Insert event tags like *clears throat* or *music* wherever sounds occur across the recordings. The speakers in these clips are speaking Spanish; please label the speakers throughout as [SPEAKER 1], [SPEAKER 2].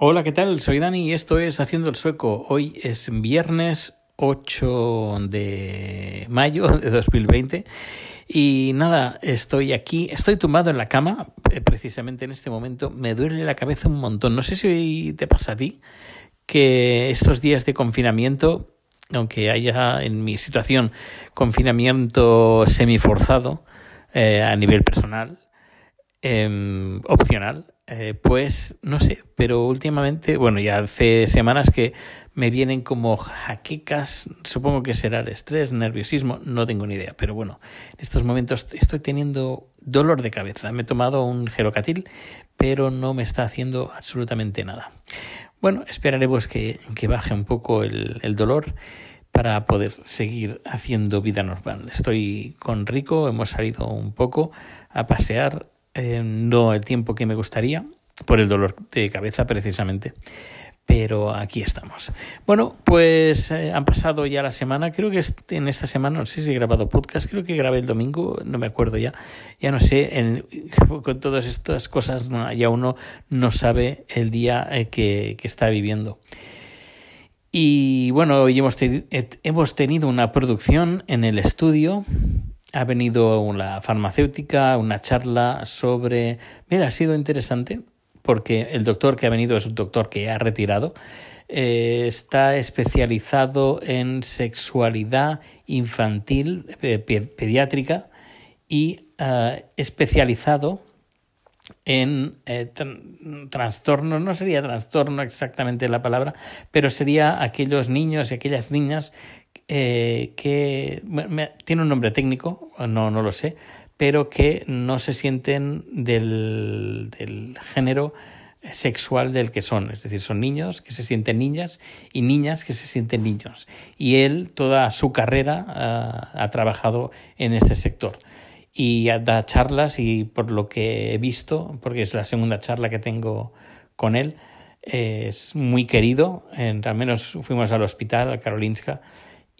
[SPEAKER 1] Hola, ¿qué tal? Soy Dani y esto es Haciendo el Sueco. Hoy es viernes 8 de mayo *laughs* de 2020 y nada, estoy aquí, estoy tumbado en la cama eh, precisamente en este momento. Me duele la cabeza un montón. No sé si hoy te pasa a ti que estos días de confinamiento, aunque haya en mi situación confinamiento semiforzado eh, a nivel personal, eh, opcional, eh, pues no sé, pero últimamente, bueno, ya hace semanas que me vienen como jaquecas, supongo que será el estrés, nerviosismo, no tengo ni idea, pero bueno, en estos momentos estoy teniendo dolor de cabeza. Me he tomado un gerocatil, pero no me está haciendo absolutamente nada. Bueno, esperaremos que, que baje un poco el, el dolor para poder seguir haciendo vida normal. Estoy con Rico, hemos salido un poco a pasear eh, no el tiempo que me gustaría, por el dolor de cabeza precisamente. Pero aquí estamos. Bueno, pues eh, han pasado ya la semana. Creo que en esta semana, no sé si he grabado podcast, creo que grabé el domingo, no me acuerdo ya. Ya no sé, *laughs* con todas estas cosas ya uno no sabe el día eh, que, está viviendo. Y bueno, hoy hemos tenido una producción en el estudio ha venido una farmacéutica, una charla sobre... Mira, ha sido interesante porque el doctor que ha venido es un doctor que ha retirado. Eh, está especializado en sexualidad infantil eh, pediátrica y uh, especializado en eh, trastorno, no sería trastorno exactamente la palabra, pero sería aquellos niños y aquellas niñas eh, que tiene un nombre técnico, no, no lo sé, pero que no se sienten del, del género sexual del que son, es decir, son niños que se sienten niñas y niñas que se sienten niños. Y él toda su carrera ah, ha trabajado en este sector. Y da charlas y por lo que he visto, porque es la segunda charla que tengo con él, es muy querido, en, al menos fuimos al hospital, a Karolinska,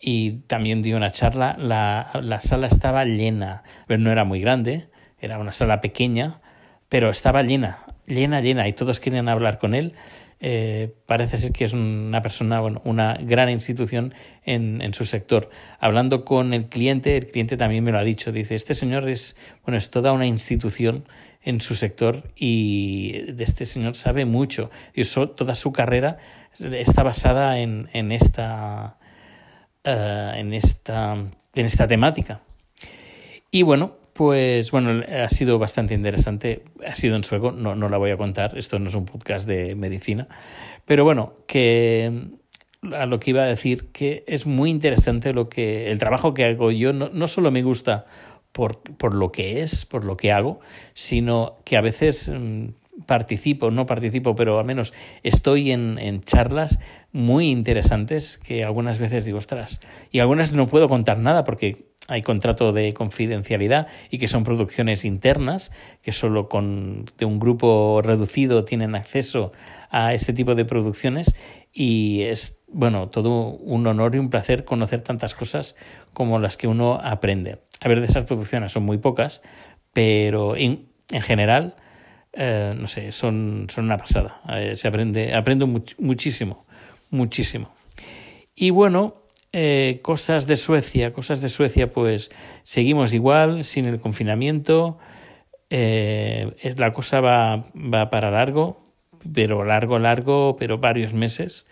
[SPEAKER 1] y también dio una charla. La, la sala estaba llena, pero no era muy grande, era una sala pequeña, pero estaba llena, llena, llena, y todos querían hablar con él. Eh, parece ser que es una persona, bueno, una gran institución en, en, su sector. Hablando con el cliente, el cliente también me lo ha dicho, dice, este señor es, bueno, es toda una institución en su sector y de este señor sabe mucho. Y toda su carrera está basada en, en esta eh, en, esta, en esta temática. Y bueno, pues bueno, ha sido bastante interesante, ha sido en sueco, no, no la voy a contar, esto no es un podcast de medicina, pero bueno, que a lo que iba a decir, que es muy interesante lo que el trabajo que hago. Yo, no, no solo me gusta por, por, lo que es, por lo que hago, sino que a veces mm, participo, no participo, pero al menos estoy en, en, charlas muy interesantes que algunas veces digo, ostras, y algunas no puedo contar nada porque hay contrato de confidencialidad y que son producciones internas, que solo con de un grupo reducido tienen acceso a este tipo de producciones y es, bueno, todo un honor y un placer conocer tantas cosas como las que uno aprende. A ver, de esas producciones son muy pocas, pero en, en general eh, no sé, son, son una pasada. Eh, se aprende, aprendo muchísimo, muchísimo. Y bueno, eh, cosas de Suecia, cosas de Suecia, pues seguimos igual, sin el confinamiento. la cosa va, va para largo, pero largo, largo, pero varios meses.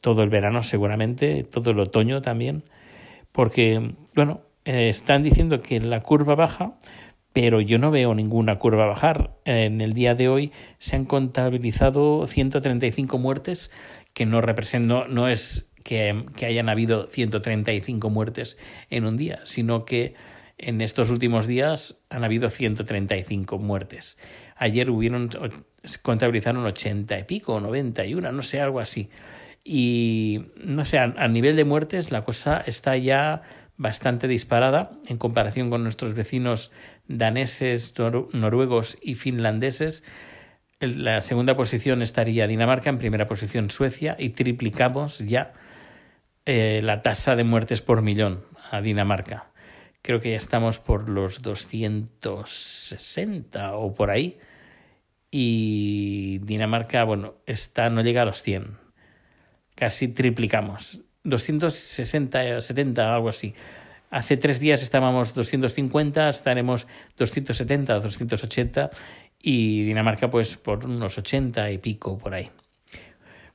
[SPEAKER 1] todo el verano seguramente, todo el otoño también, porque, bueno, están diciendo que la curva baja, pero yo no veo ninguna curva bajar. En el día de hoy se han contabilizado 135 muertes, que no representan, no es que, que, hayan habido 135 muertes en un día, sino que en estos últimos días han habido 135 muertes. Ayer hubieron, contabilizaron 80 y pico, 91, no sé, algo así. Y no sé, a nivel de muertes la cosa está ya bastante disparada en comparación con nuestros vecinos daneses, noruegos y finlandeses. La segunda posición estaría Dinamarca, en primera posición Suecia y triplicamos ya eh, la tasa de muertes por millón a Dinamarca. Creo que ya estamos por los 260 o por ahí. Y Dinamarca, bueno, está, no llega a los 100. Casi triplicamos. 260, 70, algo así. Hace tres días estábamos 250, estaremos 270, 280 y Dinamarca pues por unos 80 y pico por ahí.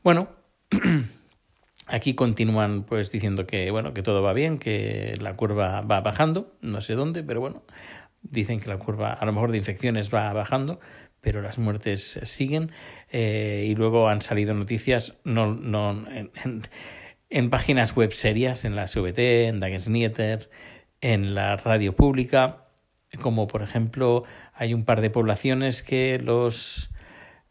[SPEAKER 1] Bueno, *clears throat* aquí continúan pues diciendo que bueno, que todo va bien, que la curva va bajando, no sé dónde, pero bueno, dicen que la curva a lo mejor de infecciones va bajando, pero las muertes siguen eh, y luego han salido noticias no, no en, páginas web serias, en la SVT, en Dagens en la radio pública, como por ejemplo hay un par de poblaciones que los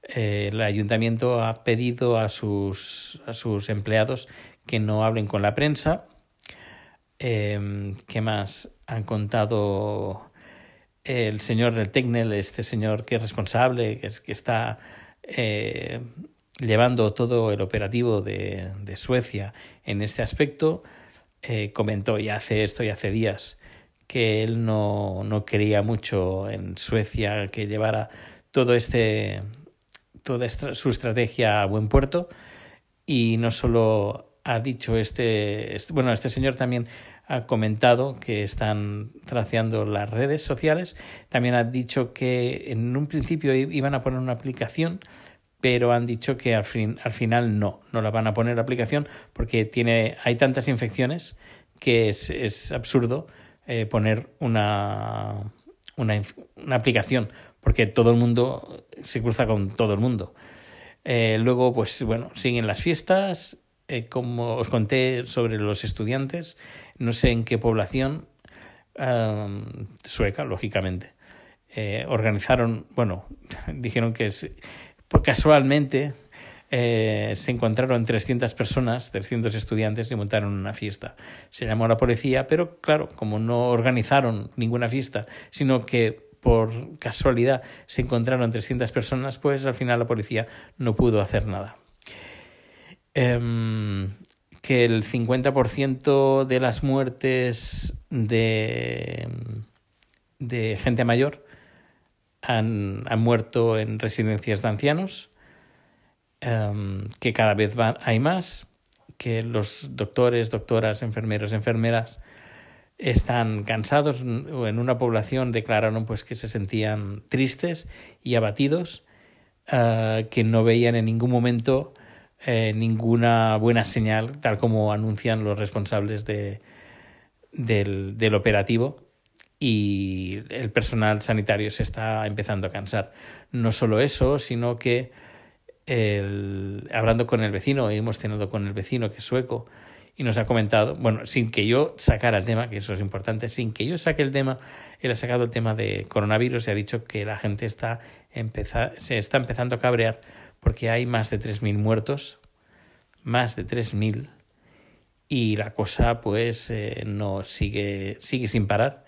[SPEAKER 1] eh, el ayuntamiento ha pedido a sus, a sus empleados que no hablen con la prensa. Eh, ¿Qué más han contado el señor del Tecnel, este señor que es responsable, que, es, que está eh, llevando todo el operativo de, de Suecia en este aspecto, eh, comentó ya hace esto y hace días que él no, no quería mucho en Suecia que llevara todo este toda su estrategia a buen puerto y no solo ha dicho este, este bueno este señor también ha comentado que están traceando las redes sociales. También ha dicho que en un principio iban a poner una aplicación, pero han dicho que al, fin, al final no, no la van a poner la aplicación porque tiene, hay tantas infecciones que es, es absurdo eh, poner una, una, una, aplicación porque todo el mundo se cruza con todo el mundo. Eh, luego, pues bueno, siguen las fiestas. Eh, como os conté sobre los estudiantes, no sé en qué población sueca, lógicamente. Organizaron, bueno, *laughs* dijeron que es, casualmente eh, se encontraron 300 personas, 300 estudiantes y montaron una fiesta. Se llamó la policía, pero claro, como no organizaron ninguna fiesta, sino que por casualidad se encontraron 300 personas, pues al final la policía no pudo hacer nada. Em, que el 50% de las muertes de, de gente mayor han, han, muerto en residencias de ancianos, um, que cada vez va, hay más, que los doctores, doctoras, enfermeros, enfermeras están cansados o en una población declararon pues que se sentían tristes y abatidos, uh, que no veían en ningún momento eh, ninguna buena señal, tal como anuncian los responsables de, del, del operativo y el personal sanitario se está empezando a cansar. No solo eso, sino que hablando con el vecino, hemos tenido con el vecino que es sueco, y nos ha comentado, bueno, sin que yo sacara el tema, que eso es importante, sin que yo saque el tema, él ha sacado el tema de coronavirus y ha dicho que la gente está empezar, se está empezando a cabrear porque hay más de 3.000 muertos, más de 3.000, y la cosa pues eh, no sigue, sigue sin parar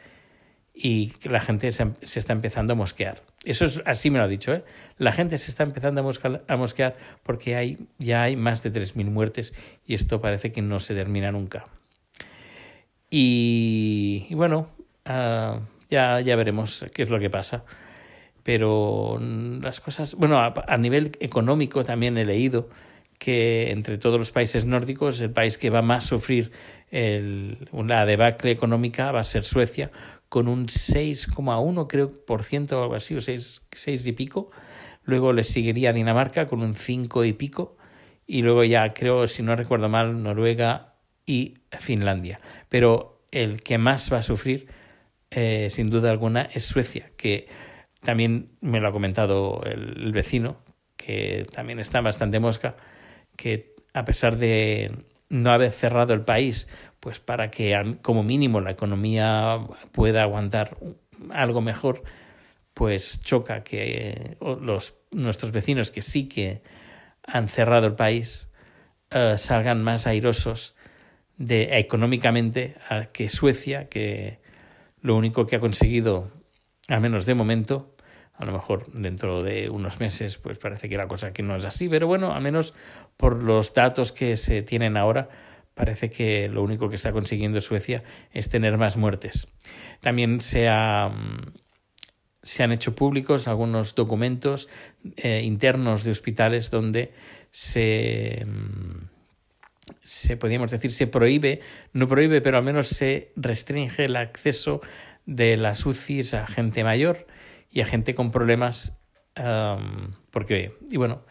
[SPEAKER 1] y la gente se, se, está empezando a mosquear. Eso es así me lo ha dicho, ¿eh? La gente se está empezando a, mosca, a mosquear porque hay, ya hay más de 3.000 muertes y esto parece que no se termina nunca. Y, y bueno, uh, ya, ya veremos qué es lo que pasa pero las cosas, bueno, a, a, nivel económico también he leído que entre todos los países nórdicos el país que va más a sufrir el, una debacle económica va a ser Suecia, con un 6,1 creo por ciento o algo así, o 6, 6 y pico. Luego le seguiría Dinamarca con un 5 y pico. Y luego ya creo, si no recuerdo mal, Noruega y Finlandia. Pero el que más va a sufrir, eh, sin duda alguna, es Suecia, que también me lo ha comentado el, el vecino, que también está bastante mosca, que a pesar de no haber cerrado el país, pues para que como mínimo la economía pueda aguantar algo mejor, pues choca que los, nuestros vecinos que sí que han cerrado el país uh, salgan más airosos de, económicamente que Suecia, que lo único que ha conseguido, al menos de momento, a lo mejor dentro de unos meses pues parece que la cosa que no es así, pero bueno, al menos por los datos que se tienen ahora, parece que lo único que está consiguiendo Suecia es tener más muertes. También se ha, se han hecho públicos algunos documentos eh, internos de hospitales donde se, mm, se, podríamos decir, se prohíbe, no prohíbe, pero al menos se restringe el acceso de las UCIs a gente mayor y a gente con problemas, porque, y bueno,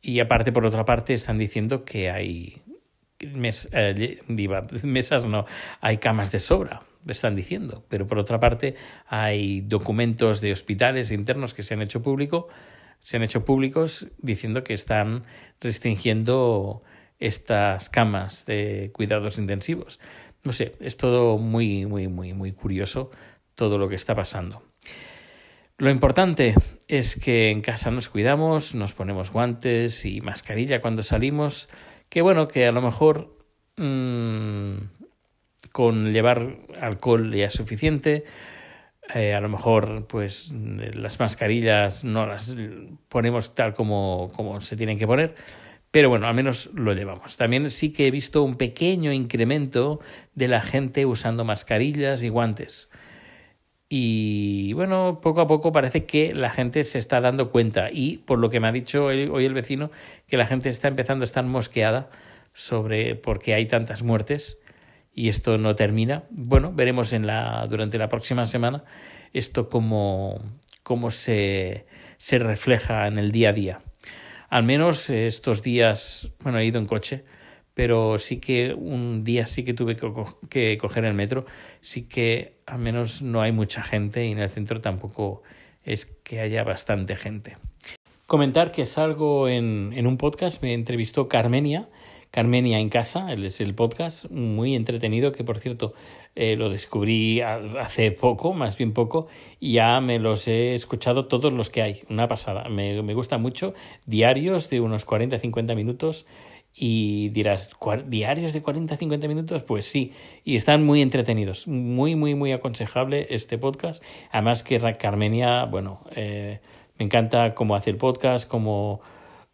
[SPEAKER 1] y aparte, por otra parte, están diciendo que hay eh, *laughs* mesas, no, hay camas de sobra, están diciendo, pero por otra parte hay documentos de hospitales internos que se han hecho público, se han hecho públicos diciendo que están restringiendo estas camas de cuidados intensivos. No sé, es todo muy, muy, muy, muy curioso todo lo que está pasando. Lo importante es que en casa nos cuidamos, nos ponemos guantes y mascarilla cuando salimos, que bueno, que a lo mejor mmm, con llevar alcohol ya es suficiente, eh, a lo mejor pues las mascarillas no las ponemos tal como, como se tienen que poner, pero bueno, al menos lo llevamos. También sí que he visto un pequeño incremento de la gente usando mascarillas y guantes. Y bueno, poco a poco parece que la gente se está dando cuenta y por lo que me ha dicho hoy el vecino, que la gente está empezando a estar mosqueada sobre por qué hay tantas muertes y esto no termina. Bueno, veremos en la, durante la próxima semana esto cómo, cómo se, se refleja en el día a día. Al menos estos días, bueno, he ido en coche, pero sí que un día sí que tuve que, coger el metro, sí que al menos no hay mucha gente y en el centro tampoco es que haya bastante gente. Comentar que salgo en, en un podcast, me entrevistó Carmenia, Carmenia en casa, es el podcast, muy entretenido, que por cierto eh, lo descubrí hace poco, más bien poco, y ya me los he escuchado todos los que hay, una pasada, me, me gusta mucho, diarios de unos 40-50 minutos, y dirás, ¿diarios de 40-50 minutos? Pues sí, y están muy entretenidos, muy, muy, muy aconsejable este podcast, además que Carmenia, bueno, eh, me encanta cómo hace el podcast, cómo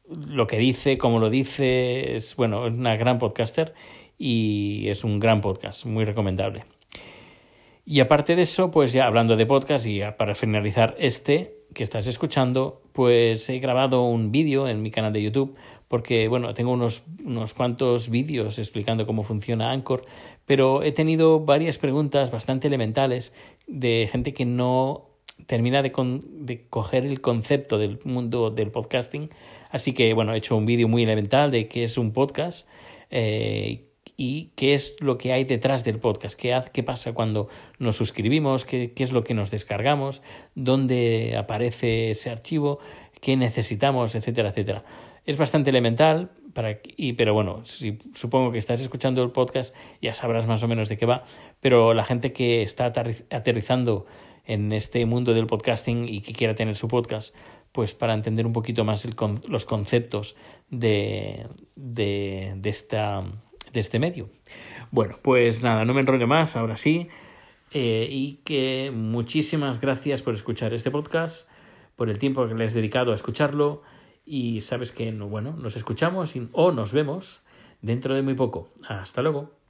[SPEAKER 1] lo que dice, cómo lo dice, es bueno, es una gran podcaster y es un gran podcast, muy recomendable. Y aparte de eso, pues ya hablando de podcast y para finalizar este que estás escuchando, pues he grabado un vídeo en mi canal de YouTube porque bueno, tengo unos, unos cuantos vídeos explicando cómo funciona Anchor, pero he tenido varias preguntas bastante elementales de gente que no termina de, de coger el concepto del mundo del podcasting. Así que, bueno, he hecho un vídeo muy elemental de qué es un podcast eh, y qué es lo que hay detrás del podcast, qué, qué pasa cuando nos suscribimos, qué, qué es lo que nos descargamos, dónde aparece ese archivo, qué necesitamos, etcétera, etcétera. Es bastante elemental, para, y, pero bueno, si, supongo que estás escuchando el podcast ya sabrás más o menos de qué va, pero la gente que está aterrizando en este mundo del podcasting y que quiera tener su podcast, pues para entender un poquito más el, los conceptos de, de, de, esta, de este medio. Bueno, pues nada, no me enrollo más, ahora sí. Eh, y que muchísimas gracias por escuchar este podcast, por el tiempo que le has dedicado a escucharlo. Y sabes que, bueno, nos escuchamos o nos vemos dentro de muy poco. Hasta luego.